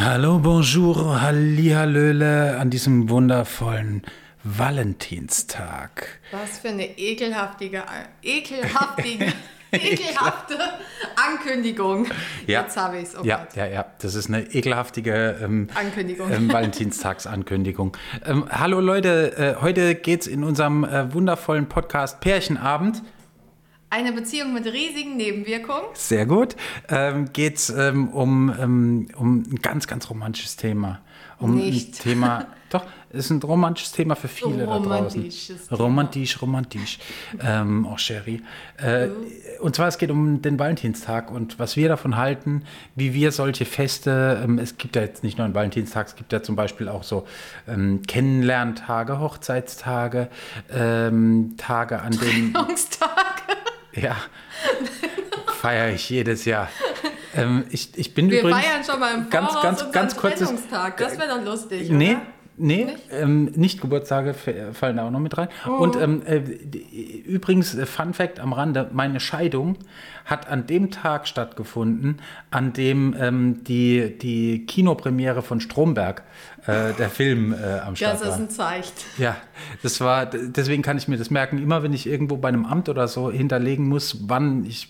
Hallo, bonjour, hallihallöle an diesem wundervollen Valentinstag. Was für eine ekelhaftige, ekelhaftige, ekelhafte Ankündigung. Ja. Jetzt habe ich es. Oh ja, Gott. ja, ja, das ist eine ekelhaftige ähm, Ankündigung. Ähm, Valentinstagsankündigung. Ähm, hallo Leute, äh, heute geht es in unserem äh, wundervollen Podcast Pärchenabend. Eine Beziehung mit riesigen Nebenwirkungen. Sehr gut. Ähm, geht es ähm, um, ähm, um ein ganz, ganz romantisches Thema. Um Nicht. ein Thema. Doch, ist ein romantisches Thema für viele da draußen. Romantisches Thema. Romantisch, romantisch. Ähm, oh, Sherry. Äh, Und zwar, es geht um den Valentinstag und was wir davon halten, wie wir solche Feste, ähm, es gibt ja jetzt nicht nur einen Valentinstag, es gibt ja zum Beispiel auch so ähm, Kennenlerntage, Hochzeitstage, ähm, Tage, an denen Trennungstage. Ja, feiere ich jedes Jahr. Ähm, ich, ich bin Wir übrigens feiern schon mal im ganz, Voraus ganz, ganz kurzes. Das wäre doch lustig, Nee, oder? nee, nicht, ähm, nicht Geburtstage fallen da auch noch mit rein. Oh. Und ähm, äh, übrigens, äh, Fun Fact am Rande: Meine Scheidung hat an dem Tag stattgefunden, an dem ähm, die, die Kinopremiere von Stromberg, äh, der Film, äh, am Start Das ist war. ein Zeichen. Ja, das war, deswegen kann ich mir das merken. Immer wenn ich irgendwo bei einem Amt oder so hinterlegen muss, wann ich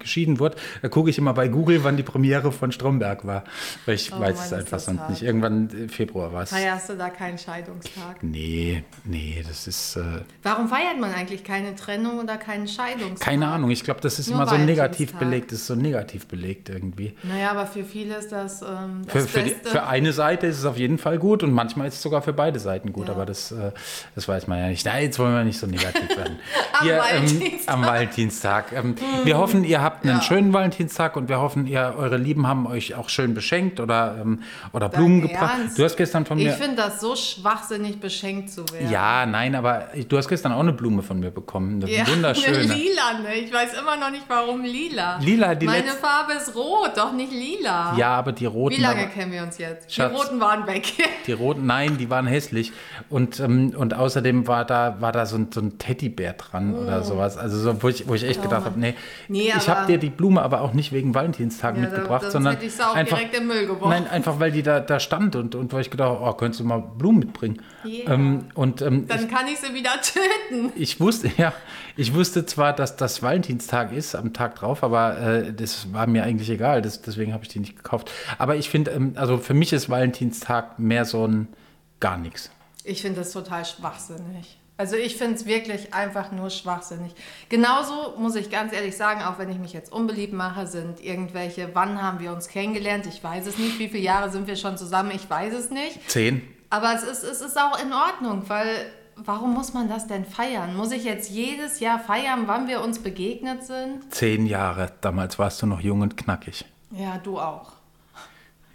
geschieden wurde, da gucke ich immer bei Google, wann die Premiere von Stromberg war. Weil ich Oh weiß Mann, es einfach das sonst hart. nicht. Irgendwann äh, Februar war es. Feierst du da keinen Scheidungstag? Nee, nee, das ist äh, Warum feiert man eigentlich keine Trennung oder keinen Scheidungstag? keine Ahnung. Ich glaube, das ist Nur immer so negativ belegt. Ist so negativ belegt irgendwie. Naja, aber für viele ist das ähm, das Für, für, die, für eine Seite ist es auf jeden Fall gut und manchmal ist es sogar für beide Seiten gut, Ja. aber das, äh, das weiß man ja nicht. Nein, jetzt wollen wir nicht so negativ werden. Am Ihr, Valentinstag. Ähm, am Valentinstag. Ähm, Wir hoffen, ihr habt einen Ja. schönen Valentinstag und wir hoffen, ihr, eure Lieben haben euch auch schön beschenkt oder, ähm, oder Blumen gebracht. Ernst? Du hast gestern von Ich mir. finde das so schwachsinnig, beschenkt zu werden. Ja, nein, aber du hast gestern auch eine Blume von mir bekommen. Eine Ja, wunderschöne. Eine lila, ne? Ich weiß immer noch nicht, warum lila. Lila, die Meine letzte- Farbe ist rot, doch nicht lila. Ja, aber die roten. Wie lange aber- kennen wir uns jetzt? Schatz. Die roten waren weg. Die roten, nein, die waren hässlich. Und, ähm, und außerdem war da, war da so ein, so ein Teddybär dran oder sowas. Also so, wo ich, wo ich echt gedacht habe, nee, Oh. Nee, ich habe dir die Blume aber auch nicht wegen Valentinstag Ja, da- mitgebracht, sonst sondern hätte ich auch einfach, direkt den Müll geworfen. Nein, einfach weil die da, da stand und, und weil ich gedacht habe, oh, könntest du mal Blumen mitbringen. Ja. Ähm, und ähm, Dann kann ich sie wieder töten. ich wusste, ja, ich wusste zwar, dass das Valentinstag ist am Tag drauf, aber äh, das war mir eigentlich egal. Das, deswegen habe ich die nicht gekauft. Aber ich finde, ähm, also für mich ist Valentinstag mehr so ein gar nichts. Ich finde das total schwachsinnig. Also ich finde es wirklich einfach nur schwachsinnig. Genauso muss ich ganz ehrlich sagen, auch wenn ich mich jetzt unbeliebt mache, sind irgendwelche, wann haben wir uns kennengelernt? Ich weiß es nicht. Wie viele Jahre sind wir schon zusammen? Ich weiß es nicht. Zehn. Aber es ist, es ist auch in Ordnung, weil warum muss man das denn feiern? Muss ich jetzt jedes Jahr feiern, wann wir uns begegnet sind? Zehn Jahre. Damals warst du noch jung und knackig. Ja, du auch.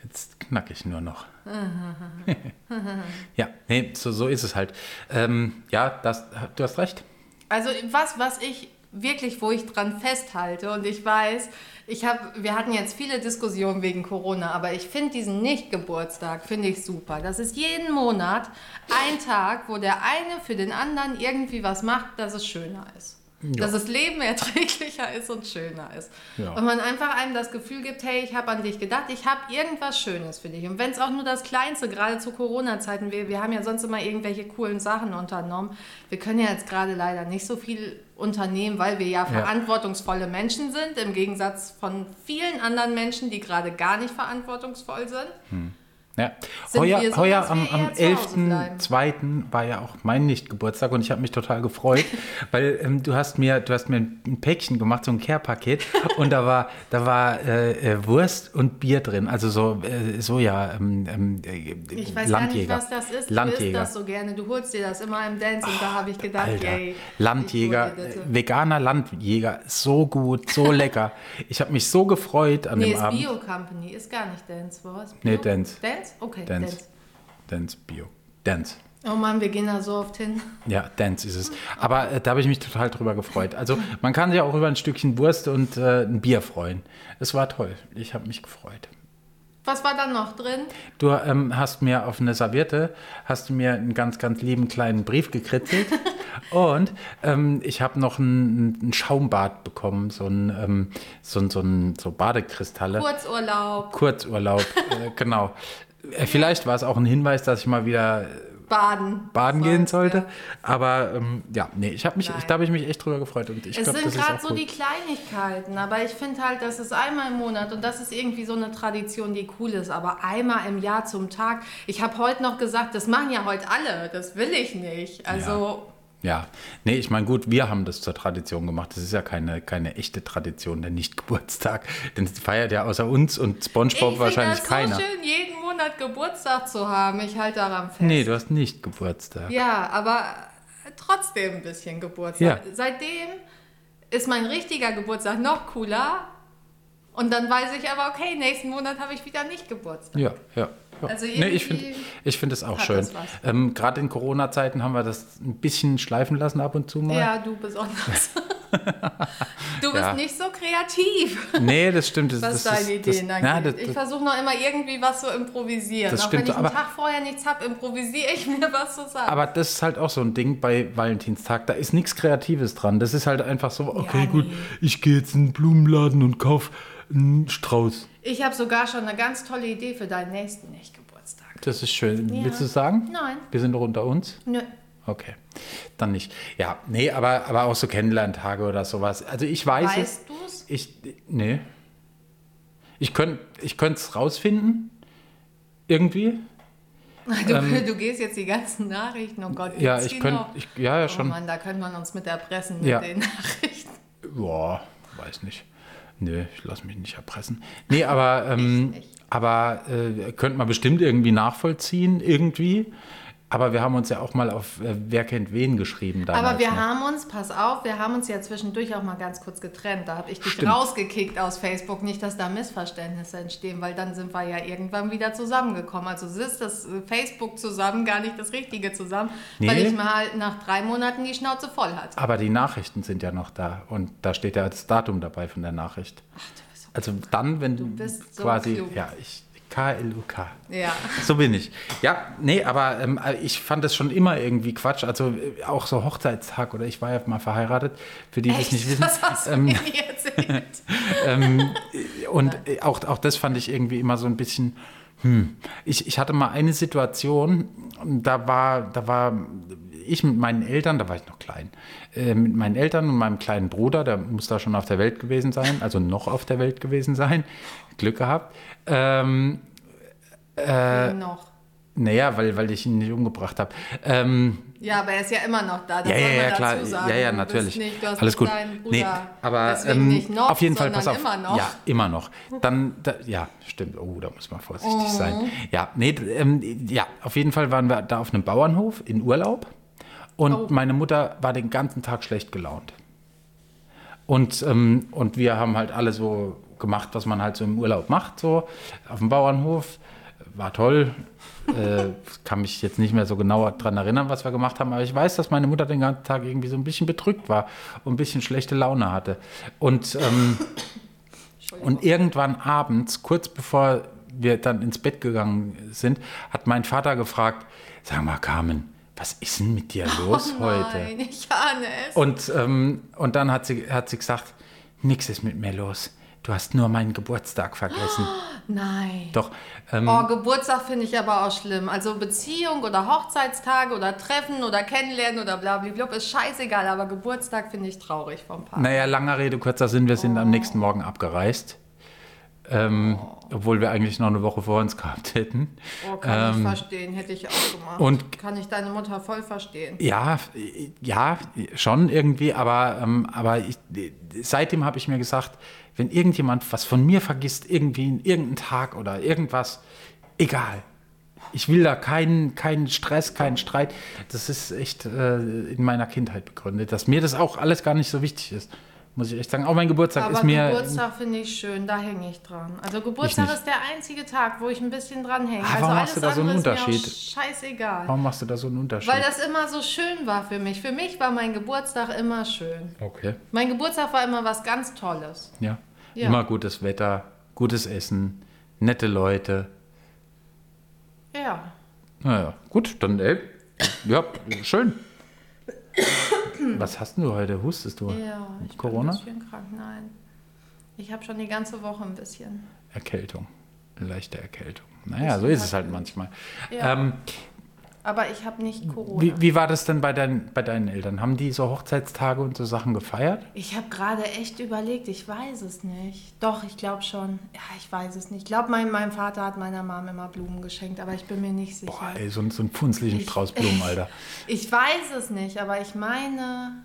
Jetzt knackig nur noch. ja, nee, so, so ist es halt. Ähm, ja, das, du hast recht. Also was, was ich wirklich, wo ich dran festhalte und ich weiß, ich habe, wir hatten jetzt viele Diskussionen wegen Corona, aber ich finde diesen Nicht-Geburtstag, finde ich super. Das ist jeden Monat ein Tag, wo der eine für den anderen irgendwie was macht, dass es schöner ist. Dass das Leben erträglicher ist und schöner ist. Ja. Und man einfach einem das Gefühl gibt, hey, ich habe an dich gedacht, ich habe irgendwas Schönes für dich. Und wenn es auch nur das Kleinste, gerade zu Corona-Zeiten, wir, wir haben ja sonst immer irgendwelche coolen Sachen unternommen. Wir können ja jetzt gerade leider nicht so viel unternehmen, weil wir ja verantwortungsvolle Menschen sind, im Gegensatz von vielen anderen Menschen, die gerade gar nicht verantwortungsvoll sind. Ja. Sind Heuer, so, heuer am, am eher zu Hause bleiben? 11.2. war ja auch mein Nicht-Geburtstag und ich habe mich total gefreut, weil ähm, du hast mir, du hast mir ein Päckchen gemacht, so ein Care-Paket und da war, da war äh, äh, Wurst und Bier drin, also so äh, Soja, ähm, ähm, äh, Ich weiß Landjäger. gar nicht, was das ist. Du isst Landjäger. das so gerne. Du holst dir das immer im Dance und da habe ich gedacht, Alter, yay. Landjäger, äh, veganer Landjäger, so gut, so lecker. Ich habe mich so gefreut an Nee, dem ist Abend. Bio Company, ist gar nicht Dance, wo ist Bio? Nee, Dance. Dance? Okay, Dance. Dance. Dance Bio. Dance. Oh Mann, wir gehen da so oft hin. Ja, Dance ist es. Aber äh, da habe ich mich total drüber gefreut. Also man kann sich auch über ein Stückchen Wurst und äh, ein Bier freuen. Es war toll. Ich habe mich gefreut. Was war da noch drin? Du ähm, hast mir auf eine Serviette, hast du mir einen ganz, ganz lieben kleinen Brief gekritzelt Und ähm, ich habe noch ein, ein, Schaumbad bekommen, so ein, ähm, so, so, ein, so Badekristalle. Kurzurlaub. Kurzurlaub, äh, genau. Äh, vielleicht war es auch ein Hinweis, dass ich mal wieder baden, baden gehen sollte. Ja. Aber ähm, ja, nee, ich habe mich, ich, da habe ich mich echt drüber gefreut. Und ich es glaub, sind gerade so gut. die Kleinigkeiten, aber ich finde halt, das ist einmal im Monat und das ist irgendwie so eine Tradition, die cool ist. Aber einmal im Jahr zum Tag. Ich habe heute noch gesagt, das machen ja heute alle, das will ich nicht. Also. Ja. Ja, nee, ich meine, gut, wir haben das zur Tradition gemacht. Das ist ja keine, keine echte Tradition, der Nicht-Geburtstag. Denn es feiert ja außer uns und Spongebob ich wahrscheinlich das keiner. Es ist so schön, jeden Monat Geburtstag zu haben. Ich halte daran fest. Nee, du hast nicht Geburtstag. Ja, aber trotzdem ein bisschen Geburtstag. Ja. Seitdem ist mein richtiger Geburtstag noch cooler. Und dann weiß ich aber, okay, nächsten Monat habe ich wieder nicht Geburtstag. Ja, ja. Ja. Also nee, ich finde ich find es auch schön. Ähm, Gerade in Corona-Zeiten haben wir das ein bisschen schleifen lassen ab und zu mal. Ja, du besonders. du bist ja. nicht so kreativ. Nee, das stimmt. Das, was das, deine Ideen das, na, das, Ich versuche noch immer irgendwie was zu improvisieren. Das auch stimmt, wenn ich einen Tag vorher nichts habe, improvisiere ich mir was zu sagen. Aber das ist halt auch so ein Ding bei Valentinstag. Da ist nichts Kreatives dran. Das ist halt einfach so, okay, ja, gut, ich gehe jetzt in den Blumenladen und kaufe einen Strauß. Ich habe sogar schon eine ganz tolle Idee für deinen nächsten Nicht-Geburtstag. Das ist schön. Ja. Willst du sagen? Nein. Wir sind doch unter uns? Nö. Okay, dann nicht. Ja, nee, aber, aber auch so Kennenlerntage oder sowas. Also ich weiß weißt du es? Ich, nee. Ich könnte ich es rausfinden, irgendwie. Du, ähm, du, gehst jetzt die ganzen Nachrichten, oh Gott, ja, ich könnte, ja, ja, schon. Oh Mann, da könnte man uns mit erpressen mit ja. den Nachrichten. Boah, weiß nicht. Nö, ich lasse mich nicht erpressen. Nee, aber, ähm, aber äh, könnte man bestimmt irgendwie nachvollziehen, irgendwie. Aber wir haben uns ja auch mal auf äh, Wer kennt wen geschrieben. Damals, Aber wir ne? haben uns, pass auf, wir haben uns ja zwischendurch auch mal ganz kurz getrennt. Da habe ich dich Stimmt. rausgekickt aus Facebook. Nicht, dass da Missverständnisse entstehen, weil dann sind wir ja irgendwann wieder zusammengekommen. Also ist das äh, Facebook zusammen gar nicht das Richtige zusammen, nee. weil ich mal nach drei Monaten die Schnauze voll hatte. Aber die Nachrichten sind ja noch da und da steht ja das Datum dabei von der Nachricht. Ach, du bist so Also dann, wenn du, bist so quasi, klug. ja, ich K-L-U-K. Ja. So bin ich. Ja, nee, aber ähm, ich fand das schon immer irgendwie Quatsch. Also äh, auch so Hochzeitstag oder ich war ja mal verheiratet, für die, die es nicht wissen. Was hast du ähm, mir erzählt? ähm, und ja. auch, auch das fand ich irgendwie immer so ein bisschen. Hm. Ich, ich hatte mal eine Situation, da war, da war ich mit meinen Eltern, da war ich noch klein, äh, mit meinen Eltern und meinem kleinen Bruder, der muss da schon auf der Welt gewesen sein, also noch auf der Welt gewesen sein, Glück gehabt. Ähm, äh, noch. Naja, weil, weil ich ihn nicht umgebracht habe. Ähm, ja, aber er ist ja immer noch da. Das ja, ja, ja, klar. Sagen. Ja, ja, natürlich. Nicht, Alles gut. Nee, aber ähm, nicht noch, auf jeden Fall, pass auf. Immer noch. Ja, immer noch. Dann, da, ja, stimmt. Oh, da muss man vorsichtig oh. sein. Ja, nee, ähm, ja, auf jeden Fall waren wir da auf einem Bauernhof in Urlaub und oh. meine Mutter war den ganzen Tag schlecht gelaunt. Und, ähm, und wir haben halt alle so gemacht, was man halt so im Urlaub macht, so auf dem Bauernhof. War toll. äh, kann mich jetzt nicht mehr so genau daran erinnern, was wir gemacht haben, aber ich weiß, dass meine Mutter den ganzen Tag irgendwie so ein bisschen bedrückt war und ein bisschen schlechte Laune hatte. Und, ähm, und irgendwann abends, kurz bevor wir dann ins Bett gegangen sind, hat mein Vater gefragt, sag mal Carmen, was ist denn mit dir oh los oh nein, heute? Ich ahne es. Und, ähm, und dann hat sie, hat sie gesagt, nichts ist mit mir los. Du hast nur meinen Geburtstag vergessen. Oh, nein. Doch. Ähm, oh, Geburtstag finde ich aber auch schlimm. Also Beziehung oder Hochzeitstage oder Treffen oder Kennenlernen oder blablabla ist scheißegal, aber Geburtstag finde ich traurig vom Paar. Naja, langer Rede, kurzer Sinn, wir sind oh. am nächsten Morgen abgereist. Ähm, oh. Obwohl wir eigentlich noch eine Woche vor uns gehabt hätten. Oh, kann ähm, ich verstehen, hätte ich auch gemacht. Und kann ich deine Mutter voll verstehen. Ja, ja, schon irgendwie, aber, ähm, aber ich, seitdem habe ich mir gesagt, wenn irgendjemand was von mir vergisst, irgendwie in irgendeinen Tag oder irgendwas, egal. Ich will da keinen, keinen Stress, keinen Streit. Das ist echt äh, in meiner Kindheit begründet, dass mir das auch alles gar nicht so wichtig ist. Muss ich echt sagen. Auch mein Geburtstag Aber ist mir. Geburtstag finde ich schön, da hänge ich dran. Also Geburtstag ist der einzige Tag, wo ich ein bisschen dran hänge. Ah, warum also machst du da so einen Unterschied? scheißegal. Warum machst du da so einen Unterschied? Weil das immer so schön war für mich. Für mich war mein Geburtstag immer schön. Okay. Mein Geburtstag war immer was ganz Tolles. Ja. ja. Immer gutes Wetter, gutes Essen, nette Leute. Ja. Naja, gut, dann ey, ja, schön. Was hast du heute? Hustest du? Ja, ich Corona? bin ein bisschen krank. Nein. Ich habe schon die ganze Woche ein bisschen. Erkältung. Leichte Erkältung. Naja, so ist es halt manchmal. Ja. Ähm, Aber ich habe nicht Corona. wie, wie war das denn bei, dein, bei deinen Eltern? Haben die so Hochzeitstage und so Sachen gefeiert? Ich habe gerade echt überlegt, ich weiß es nicht. Doch, ich glaube schon. Ja, ich weiß es nicht. Ich glaube, mein, mein Vater hat meiner Mom immer Blumen geschenkt, aber ich bin mir nicht sicher. Boah, ey, so, ein- so einen funzlichen Ich- Strauß Blumen, Alter. Ich weiß es nicht, aber ich meine.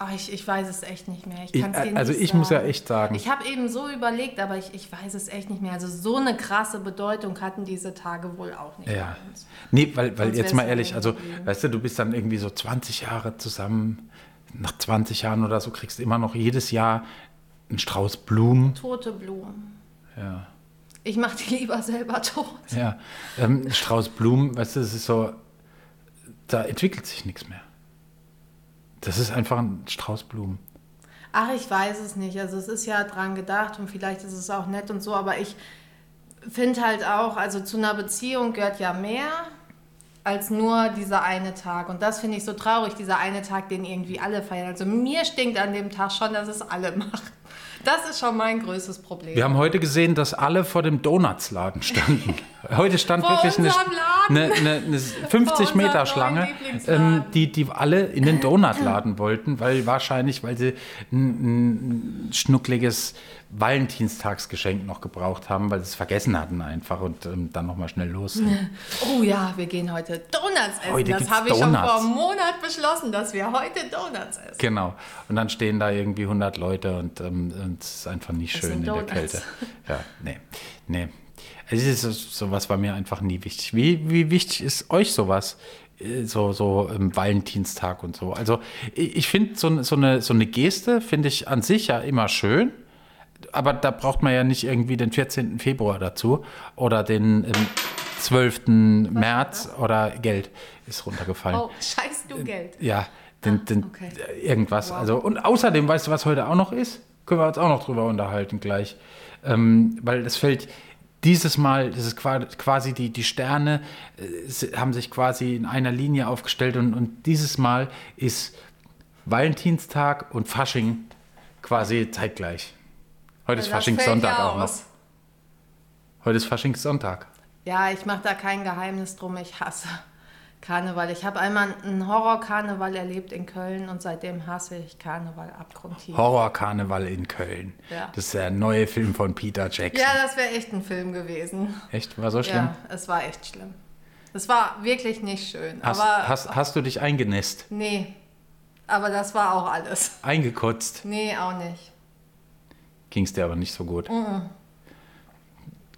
Ach, ich, ich weiß es echt nicht mehr. Ich Ich, kann's dir also nicht ich muss ja sagen. echt sagen, Ich habe eben so überlegt, aber ich, ich weiß es echt nicht mehr. Also so eine krasse Bedeutung hatten diese Tage wohl auch nicht Ja. Nee, weil, weil Sonst jetzt mal ehrlich, also, weißt du, du bist dann irgendwie so 20 Jahre zusammen, nach 20 Jahren oder so kriegst du immer noch jedes Jahr einen Strauß Blumen. Tote Blumen. Ja. Ich mache die lieber selber tot. Ja. Ähm, Strauß Blumen, weißt du, das ist so, da entwickelt sich nichts mehr. Das ist einfach ein Strauß Blumen. Ach, ich weiß es nicht. Also es ist ja dran gedacht und vielleicht ist es auch nett und so, aber ich finde halt auch, also zu einer Beziehung gehört ja mehr als nur dieser eine Tag. Und das finde ich so traurig, dieser eine Tag, den irgendwie alle feiern. Also mir stinkt an dem Tag schon, dass es alle machen. Das ist schon mein größtes Problem. Wir haben heute gesehen, dass alle vor dem Donutsladen standen. Heute stand Vor wirklich eine, eine, eine, eine 50 Meter Schlange, ähm, die, die alle in den Donutladen wollten, weil wahrscheinlich, weil sie ein, ein schnuckliges Valentinstagsgeschenk noch gebraucht haben, weil sie es vergessen hatten einfach und ähm, dann nochmal schnell los. sind. Oh ja, wir gehen heute Donuts essen. Heute das habe ich schon vor einem Monat beschlossen, dass wir heute Donuts essen. Genau. Und dann stehen da irgendwie 100 Leute und ähm, es ist einfach nicht schön in der. Kälte. Ja, nee, nee. Es ist so- sowas war mir einfach nie wichtig. Wie, wie wichtig ist euch sowas? Äh, So, so im Valentinstag und so. Also ich, finde so, so, eine, so eine Geste finde ich an sich ja immer schön. Aber da braucht man ja nicht irgendwie den 14. Februar dazu oder den ähm, 12. März oder Geld ist runtergefallen. Oh, scheiß du Geld. Ja, den, den, okay. irgendwas. Wow. Also, und außerdem, weißt du, was heute auch noch ist? Können wir uns auch noch drüber unterhalten gleich. Ähm, weil das fällt dieses Mal, das ist qua- quasi die, die Sterne äh, haben sich quasi in einer Linie aufgestellt und, und dieses Mal ist Valentinstag und Fasching quasi zeitgleich. Heute ist Das Faschingssonntag auch noch. Heute ist Faschingssonntag. Ja, ich mache da kein Geheimnis drum. Ich hasse Karneval. Ich habe einmal einen Horrorkarneval erlebt in Köln und seitdem hasse ich Karneval abgrundtief. Horrorkarneval in Köln. Ja. Das ist der neue Film von Peter Jackson. Ja, das wäre echt ein Film gewesen. Echt? War so schlimm? Ja, es war echt schlimm. Es war wirklich nicht schön. Hast, aber hast, hast du dich eingenässt? nee, aber das war auch alles. Eingekotzt? Nee, auch nicht. Ging es dir aber nicht so gut. Soll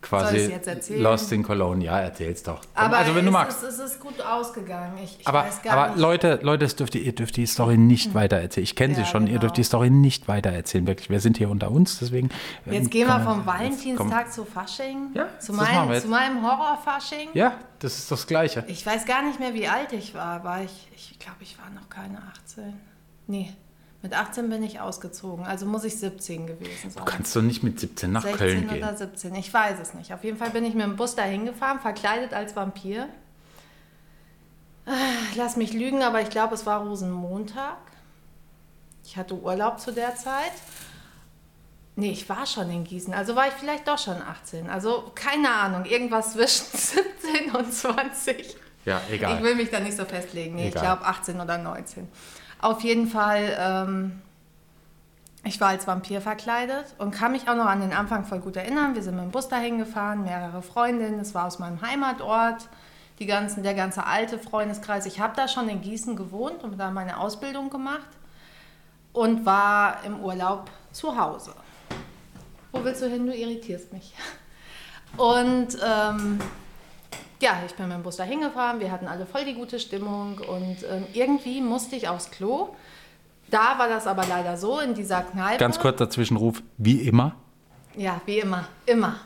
Quasi ich's jetzt erzählen? Lost in Cologne. Ja, erzähl's doch. Aber also wenn du es, magst. Ist, es ist gut ausgegangen. Ich, ich aber weiß gar aber nicht. Leute, Leute, dürft ihr, ihr dürft die Story nicht weiter erzählen. Ich kenne sie Ja, schon. Ihr genau. dürft die Story nicht weiter erzählen. Wirklich. Wir sind hier unter uns, deswegen. ähm, Jetzt gehen wir vom Valentinstag zu Fasching. Ja, zu, jetzt. zu meinem Horrorfasching. Ja, das ist das Gleiche. Ich weiß gar nicht mehr, wie alt ich war. War ich, ich glaube, ich war noch keine 18. Nee, mit 18 bin ich ausgezogen. Also muss ich 17 gewesen sein. Du kannst doch nicht mit 17 nach 16 Köln oder gehen. 17, ich weiß es nicht. Auf jeden Fall bin ich mit dem Bus dahin gefahren, verkleidet als Vampir. Ah, Lass mich lügen, aber ich glaube, es war Rosenmontag. Ich hatte Urlaub zu der Zeit. Nee, ich war schon in Gießen, also war ich vielleicht doch schon 18. Also keine Ahnung, irgendwas zwischen 17 und 20. Ja, Ich egal. will mich da nicht so festlegen. Nee, ich glaube 18 oder 19. Auf jeden Fall, ähm, ich war als Vampir verkleidet und kann mich auch noch an den Anfang voll gut erinnern. Wir sind mit dem Bus dahin gefahren, mehrere Freundinnen. Es war aus meinem Heimatort, die ganzen, der ganze alte Freundeskreis. Ich habe da schon in Gießen gewohnt und da meine Ausbildung gemacht und war im Urlaub zu Hause. Wo willst du hin? Du irritierst mich. Und ähm, ja, ich bin mit dem Bus da hingefahren, wir hatten alle voll die gute Stimmung und ähm, irgendwie musste ich aufs Klo. Da war das aber leider so, in dieser Kneipe. Ganz kurz dazwischen Ruf, wie immer. Ja, wie immer, immer,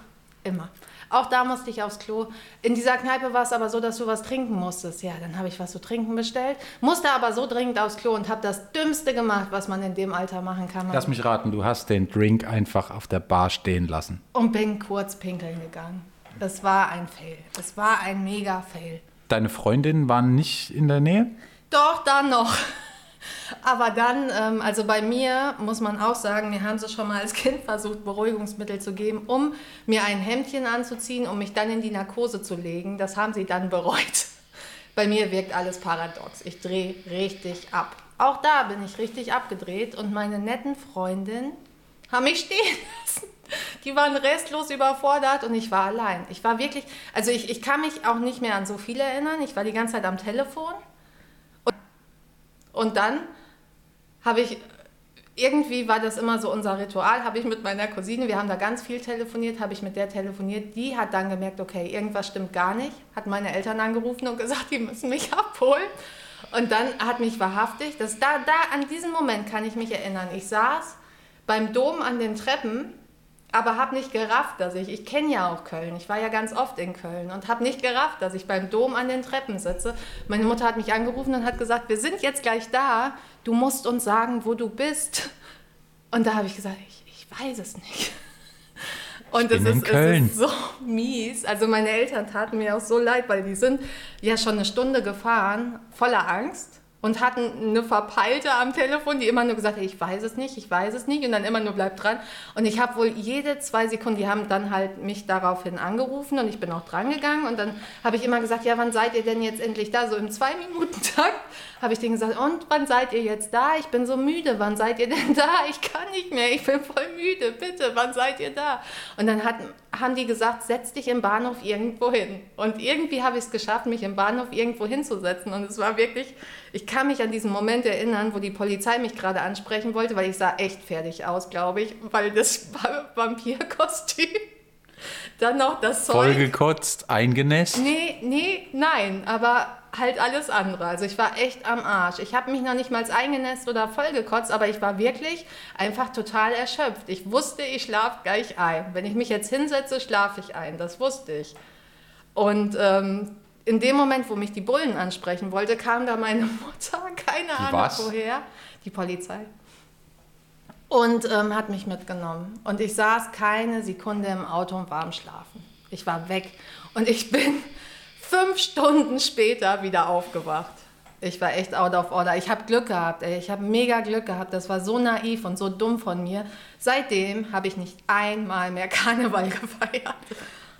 immer. Auch da musste ich aufs Klo. In dieser Kneipe war es aber so, dass du was trinken musstest. Ja, dann habe ich was zu trinken bestellt, musste aber so dringend aufs Klo und habe das Dümmste gemacht, was man in dem Alter machen kann. Lass mich raten, du hast den Drink einfach auf der Bar stehen lassen. Und bin kurz pinkeln gegangen. Das war ein Fail. Das war ein mega Fail. Deine Freundinnen waren nicht in der Nähe? Doch, dann noch. Aber dann, ähm, also bei mir muss man auch sagen, mir haben sie schon mal als Kind versucht, Beruhigungsmittel zu geben, um mir ein Hemdchen anzuziehen, um mich dann in die Narkose zu legen. Das haben sie dann bereut. Bei mir wirkt alles paradox. Ich drehe richtig ab. Auch da bin ich richtig abgedreht und meine netten Freundinnen haben mich stehen lassen. Die waren restlos überfordert und ich war allein. Ich war wirklich, also ich, ich kann mich auch nicht mehr an so viele erinnern. Ich war die ganze Zeit am Telefon. Und, und dann habe ich, irgendwie war das immer so unser Ritual, habe ich mit meiner Cousine, wir haben da ganz viel telefoniert, habe ich mit der telefoniert. Die hat dann gemerkt, okay, irgendwas stimmt gar nicht, hat meine Eltern angerufen und gesagt, die müssen mich abholen. Und dann hat mich wahrhaftig, das, da, da, an diesen Moment kann ich mich erinnern. Ich saß beim Dom an den Treppen aber habe nicht gerafft, dass ich, ich kenne ja auch Köln, ich war ja ganz oft in Köln und habe nicht gerafft, dass ich beim Dom an den Treppen sitze. Meine Mutter hat mich angerufen und hat gesagt, wir sind jetzt gleich da, du musst uns sagen, wo du bist. Und da habe ich gesagt, ich, ich weiß es nicht. Und es ist, es ist, so mies. Also meine Eltern taten mir auch so leid, weil die sind ja schon eine Stunde gefahren, voller Angst und hatten eine Verpeilte am Telefon, die immer nur gesagt hat, ich weiß es nicht, ich weiß es nicht und dann immer nur bleibt dran. Und ich habe wohl jede zwei Sekunden, die haben dann halt mich daraufhin angerufen und ich bin auch dran gegangen und dann habe ich immer gesagt, ja, wann seid ihr denn jetzt endlich da? So im Zwei-Minuten-Takt habe ich denen gesagt, und wann seid ihr jetzt da? Ich bin so müde, wann seid ihr denn da? Ich kann nicht mehr, ich bin voll müde, bitte, wann seid ihr da? Und dann hat, haben die gesagt, setz dich im Bahnhof irgendwo hin. Und irgendwie habe ich es geschafft, mich im Bahnhof irgendwo hinzusetzen und es war wirklich ich kann mich an diesen Moment erinnern, wo die Polizei mich gerade ansprechen wollte, weil ich sah echt fertig aus, glaube ich, weil das Vampirkostüm. Dann noch das Zeug. Vollgekotzt, eingenässt? Nee, nee, nein, aber halt alles andere. Also ich war echt am Arsch. Ich habe mich noch nicht mal eingenässt oder vollgekotzt, aber ich war wirklich einfach total erschöpft. Ich wusste, ich schlafe gleich ein. Wenn ich mich jetzt hinsetze, schlafe ich ein. Das wusste ich. Und ähm, in dem Moment, wo mich die Bullen ansprechen wollte, kam da meine Mutter, keine die Ahnung was? woher, die Polizei, und ähm, hat mich mitgenommen. Und ich saß keine Sekunde im Auto und war am Schlafen. Ich war weg und ich bin fünf Stunden später wieder aufgewacht. Ich war echt out of order. Ich habe Glück gehabt, ey. Ich habe mega Glück gehabt. Das war so naiv und so dumm von mir. Seitdem habe ich nicht einmal mehr Karneval gefeiert.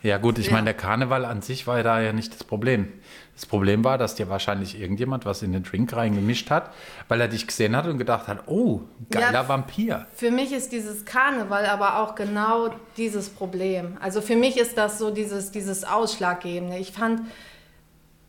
Ja gut, ich ja. meine, der Karneval an sich war da ja nicht das Problem. Das Problem war, dass dir wahrscheinlich irgendjemand was in den Drink reingemischt hat, weil er dich gesehen hat und gedacht hat, oh, geiler ja, Vampir. Für mich ist dieses Karneval aber auch genau dieses Problem. Also für mich ist das so dieses, dieses Ausschlaggebende. Ich fand,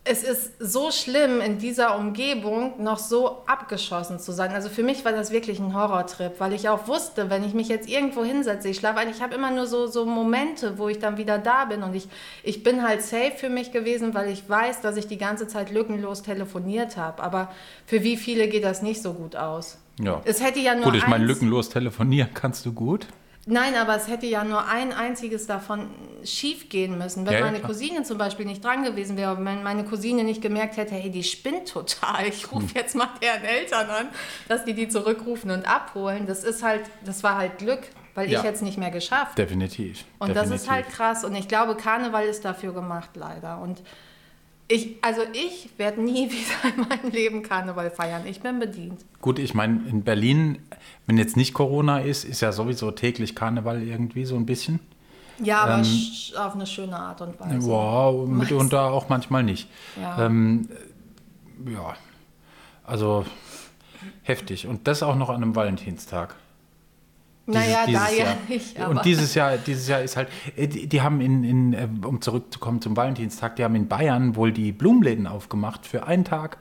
es ist so schlimm, in dieser Umgebung noch so abgeschossen zu sein. Also für mich war das wirklich ein Horrortrip, weil ich auch wusste, wenn ich mich jetzt irgendwo hinsetze, ich schlafe ein, ich habe immer nur so, so Momente, wo ich dann wieder da bin und ich, ich bin halt safe für mich gewesen, weil ich weiß, dass ich die ganze Zeit lückenlos telefoniert habe. Aber für wie viele geht das nicht so gut aus? Ja. Es hätte ja nur Gut, ich meine, lückenlos telefonieren kannst du gut. Nein, aber es hätte ja nur ein einziges davon schief gehen müssen. Wenn ja, meine Cousine zum Beispiel nicht dran gewesen wäre, wenn meine Cousine nicht gemerkt hätte, hey, die spinnt total, ich rufe hm. jetzt mal deren Eltern an, dass die die zurückrufen und abholen. Das ist halt, das war halt Glück, weil ja. ich hätte es nicht mehr geschafft. Definitiv. Und Definitiv. das ist halt krass. Und ich glaube, Karneval ist dafür gemacht, leider. Und ich, also ich werde nie wieder in meinem Leben Karneval feiern. Ich bin bedient. Gut, ich meine, in Berlin, wenn jetzt nicht Corona ist, ist ja sowieso täglich Karneval irgendwie so ein bisschen. Ja, aber ähm, auf eine schöne Art und Weise. Wow, mitunter auch manchmal nicht. Ja. Ähm, ja, also heftig. Und das auch noch an einem Valentinstag. Naja, dieses da Jahr. ja nicht. Aber. Und dieses Jahr, dieses Jahr ist halt, äh, die, die haben in, in, äh, um zurückzukommen zum Valentinstag, die haben in Bayern wohl die Blumenläden aufgemacht für einen Tag,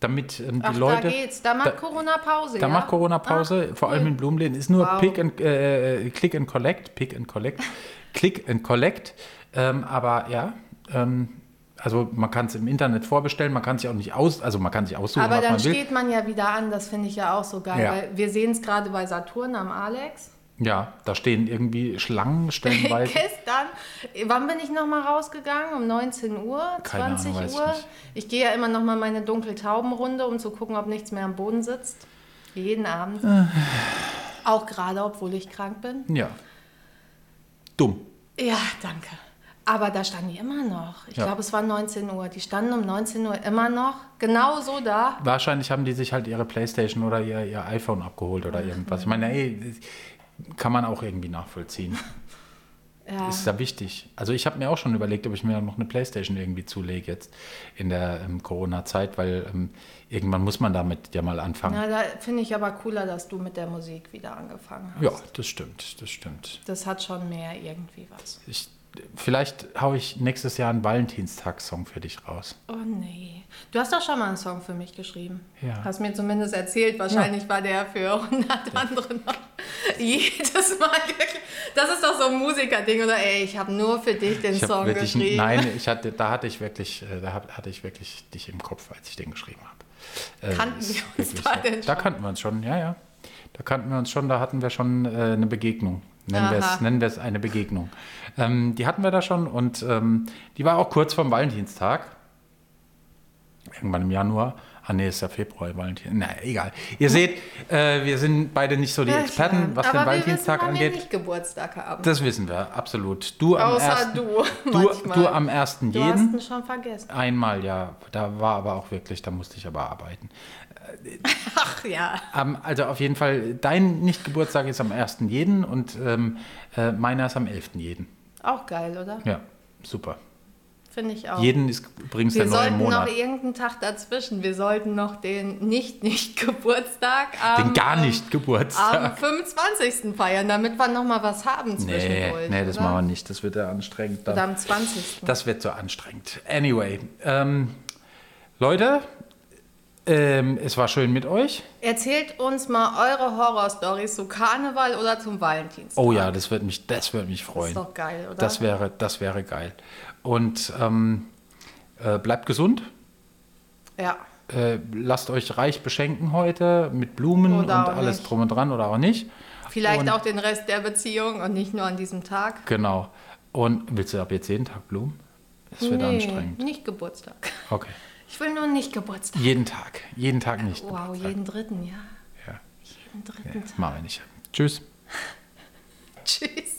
damit ähm, die Ach, Leute. Da geht's, da macht da, Corona Pause. Da ja? macht Corona Pause, Ach, vor cool. allem in Blumenläden. Ist nur wow. Pick and, äh, Click and Collect, Pick and Collect, Click and Collect. Ähm, aber ja, ähm, also man kann es im Internet vorbestellen, man kann sich auch nicht aus, also man kann sich aussuchen, Aber dann man steht man ja wieder an, das finde ich ja auch so geil, ja. weil wir sehen es gerade bei Saturn am Alex. Ja, da stehen irgendwie Schlangen stellenweise. Gestern, wann bin ich nochmal rausgegangen? Um 19 Uhr, Keine 20 Ahnung, Uhr? Ich, ich gehe ja immer nochmal meine Dunkeltaubenrunde, um zu gucken, ob nichts mehr am Boden sitzt. Jeden Abend. Äh. Auch gerade, obwohl ich krank bin. Ja. Dumm. Ja, danke. Aber da standen die immer noch. Ich Ja. glaube, es war 19 Uhr. Die standen um 19 Uhr immer noch genau so da. Wahrscheinlich haben die sich halt ihre Playstation oder ihr, ihr iPhone abgeholt oder irgendwas. Ich meine, ey, kann man auch irgendwie nachvollziehen. Ja. Ist ja wichtig. Also ich habe mir auch schon überlegt, ob ich mir noch eine Playstation irgendwie zulege jetzt in der ähm, Corona-Zeit, weil ähm, irgendwann muss man damit ja mal anfangen. Na, da finde ich aber cooler, dass du mit der Musik wieder angefangen hast. Ja, das stimmt, das stimmt. Das hat schon mehr irgendwie was. Ich, vielleicht haue ich nächstes Jahr einen Valentinstag-Song für dich raus. Oh nee. Du hast doch schon mal einen Song für mich geschrieben. Ja. Hast mir zumindest erzählt. Wahrscheinlich war der für 100 andere noch jedes Mal. wirklich- Das ist doch so ein Musikerding. Oder ey, ich habe nur für dich den Ich Song wirklich, geschrieben. nein, ich hatte, da hatte ich wirklich, äh, da hatte ich wirklich dich im Kopf, als ich den geschrieben habe. Äh, Kannten ist wir uns wirklich da denn Da schon? kannten wir uns schon, ja, ja. Da kannten wir uns schon, da hatten wir schon äh, eine Begegnung. Nennen wir es nennen wir es eine Begegnung. Ähm, die hatten wir da schon und ähm, die war auch kurz vorm Valentinstag. Irgendwann im Januar. Ah, nee, ist ja Februar, Valentin. Na, egal. Ihr seht, äh, wir sind beide nicht so die Experten, was Aber den wir Valentinstag wissen, wann wir angeht. nicht Geburtstag haben. Das wissen wir, absolut. Du am Außer ersten, du, du, du am ersten du hast jeden. ihn schon vergessen. Einmal, ja. Da war aber auch wirklich, da musste ich aber arbeiten. Ach ja. Also auf jeden Fall, dein Nicht-Geburtstag ist am 1. jeden und ähm, äh, meiner ist am 11. jeden. Auch geil, oder? Ja, super. Finde ich auch. Jeden ist übrigens wir der neue sollten Monat. noch irgendeinen Tag dazwischen. Wir sollten noch den Nicht-Nicht-Geburtstag Den am, gar ähm, nicht Geburtstag. am 25. feiern, damit wir noch mal was haben Nee, zwischendurch. nee, das oder? machen wir nicht. Das wird ja anstrengend. Oder Da. am 20. Das wird so anstrengend. Anyway, ähm, Leute, ähm, es war schön mit euch. Erzählt uns mal eure Horror-Stories zu Karneval oder zum Valentinstag. Oh ja, das wird mich, das mich Das freuen. ist doch geil, oder? Das wäre, das wäre geil. Und ähm, äh, bleibt gesund. ja. Äh, lasst euch reich beschenken heute mit Blumen Oder und alles nicht. drum und dran oder auch nicht. Vielleicht Und- auch den Rest der Beziehung und nicht nur an diesem Tag. Genau. Und willst du ab jetzt jeden Tag Blumen? Das wird anstrengend. nicht Geburtstag. Okay. Ich will nur nicht Geburtstag. Jeden Tag. Jeden Tag nicht. Wow, Geburtstag. jeden dritten, ja. Ja. Jeden dritten ja. Machen wir nicht. Tschüss. Tschüss.